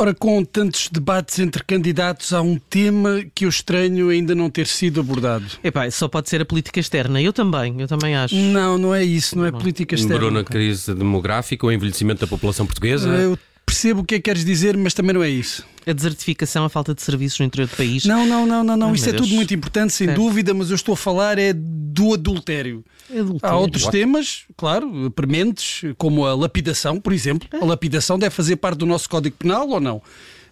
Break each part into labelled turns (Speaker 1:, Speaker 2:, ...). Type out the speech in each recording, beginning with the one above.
Speaker 1: Ora, com tantos debates entre candidatos, há um tema que eu estranho ainda não ter sido abordado.
Speaker 2: Epá, só pode ser a política externa. Eu também, eu também acho.
Speaker 1: Não, não é isso, não é política externa.
Speaker 3: Melhorou na crise demográfica, o envelhecimento da população portuguesa.
Speaker 1: Eu percebo o que é que queres dizer, mas também não é isso.
Speaker 2: A desertificação, a falta de serviços no interior do país.
Speaker 1: Não, não, não, não, não.
Speaker 2: Ai,
Speaker 1: isso é tudo
Speaker 2: Deus.
Speaker 1: muito importante, sem
Speaker 2: Certo.
Speaker 1: dúvida, mas eu estou a falar é do adultério.
Speaker 2: Adultério.
Speaker 1: Há outros
Speaker 3: What?
Speaker 1: temas, claro, prementes, como a lapidação, por exemplo. A lapidação deve fazer parte do nosso Código Penal ou não?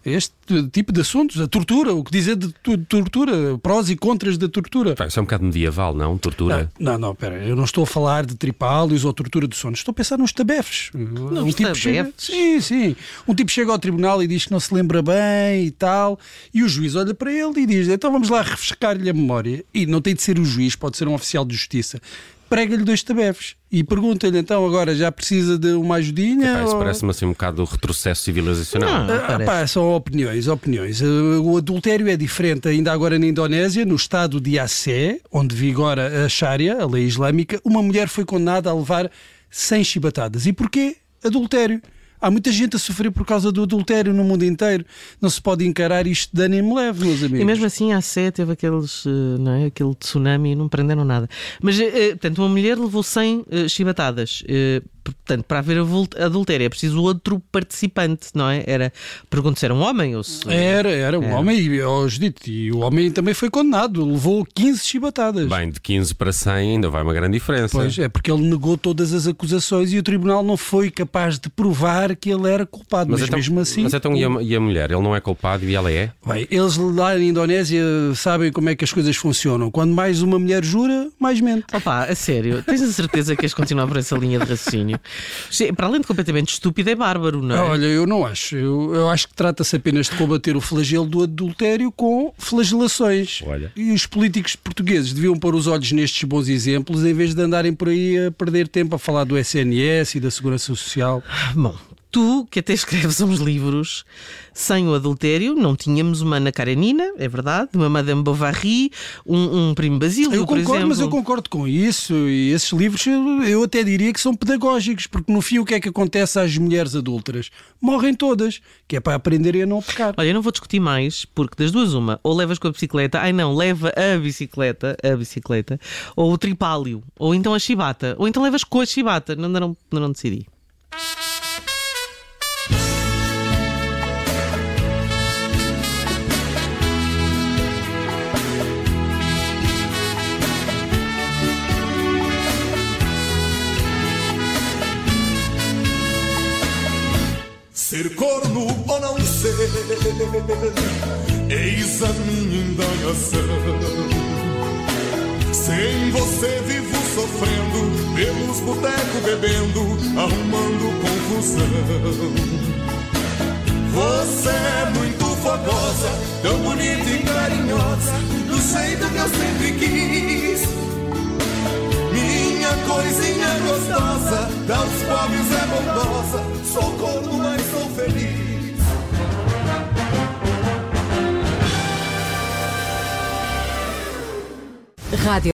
Speaker 1: Este tipo de assuntos, a tortura, o que dizer de tu- tortura, prós e contras da tortura.
Speaker 3: Pá, Isso é um bocado medieval, não? Tortura.
Speaker 1: Não, não, não, pera, eu não estou a falar de tripálios ou tortura do sono, estou a pensar nos tabefes. um tipo chega,
Speaker 2: tabefes?
Speaker 1: sim, sim. Um tipo chega ao tribunal e diz que não se lembra bem e tal, e o juiz olha para ele e diz: então vamos lá refrescar-lhe a memória. E não tem de ser o juiz, pode ser um oficial de justiça. Prega-lhe dois tabefes e pergunta-lhe então agora já precisa de uma ajudinha?
Speaker 3: Pá, isso
Speaker 1: ou-
Speaker 3: parece-me assim um bocado o retrocesso civilizacional.
Speaker 2: Não.
Speaker 1: Ah,
Speaker 2: parece.
Speaker 1: pá, são opiniões, opiniões. O adultério é diferente. Ainda agora na Indonésia, no estado de Aceh, onde vigora a Sharia, a lei islâmica, uma mulher foi condenada a levar 100 chibatadas. E porquê? Adultério. Há muita gente a sofrer por causa do adultério no mundo inteiro. Não se pode encarar isto de ânimo leve, meus amigos.
Speaker 2: E mesmo assim a Sé teve aqueles, eh, não é? aquele tsunami e não prenderam nada. Mas, eh, eh, portanto, uma mulher levou 100 eh, chibatadas. Portanto, para haver adultério é preciso outro participante, não é? Era, pergunto se era um homem ou se...
Speaker 1: Era, era um
Speaker 2: Era.
Speaker 1: homem, e, oh, Judite, e o homem também foi condenado. Levou 15 chibatadas.
Speaker 3: Bem, de 15 para 100 ainda vai uma grande diferença.
Speaker 1: Pois é, porque ele negou todas as acusações e o tribunal não foi capaz de provar que ele era culpado. Mas,
Speaker 3: então,
Speaker 1: mesmo assim.
Speaker 3: mas então e, a, e a mulher? Ele não é culpado e ela é?
Speaker 1: Bem, eles lá na Indonésia sabem como é que as coisas funcionam. Quando mais uma mulher jura, mais mente.
Speaker 2: Opa, a sério, tens a certeza que queres continuar por essa linha de raciocínio? Para além de completamente estúpido, é bárbaro, não é?
Speaker 1: Olha, eu não acho. Eu, eu acho que trata-se apenas de combater o flagelo do adultério com flagelações.
Speaker 3: Olha.
Speaker 1: E os políticos portugueses deviam pôr os olhos nestes bons exemplos em vez de andarem por aí a perder tempo a falar do SNS e da Segurança Social.
Speaker 2: Bom, tu que até escreves uns livros sem o adultério, não tínhamos uma Ana Karenina, é verdade, uma Madame Bovary, um, um Primo Basílio,
Speaker 1: Eu concordo,
Speaker 2: exemplo.
Speaker 1: mas eu concordo com isso. E esses livros eu, até diria que são pedagógicos, porque no fim o que é que acontece às mulheres adúlteras? Morrem todas, que é para aprenderem a não pecar.
Speaker 2: Olha, eu não vou discutir mais, porque das duas uma, ou levas com a bicicleta, ai não, leva a bicicleta, a bicicleta, ou o tripálio, ou então a chibata, ou então levas com a chibata, não, não, não, não decidi.
Speaker 4: Ser corno ou não ser, eis a minha indagação. Sem você vivo sofrendo, pelos botecos bebendo, arrumando confusão. Você é muito fogosa, tão bonita e carinhosa, do jeito que eu sempre quis. Minha coisinha gostosa, das pobres é bondosa, sou corno,
Speaker 5: Radio.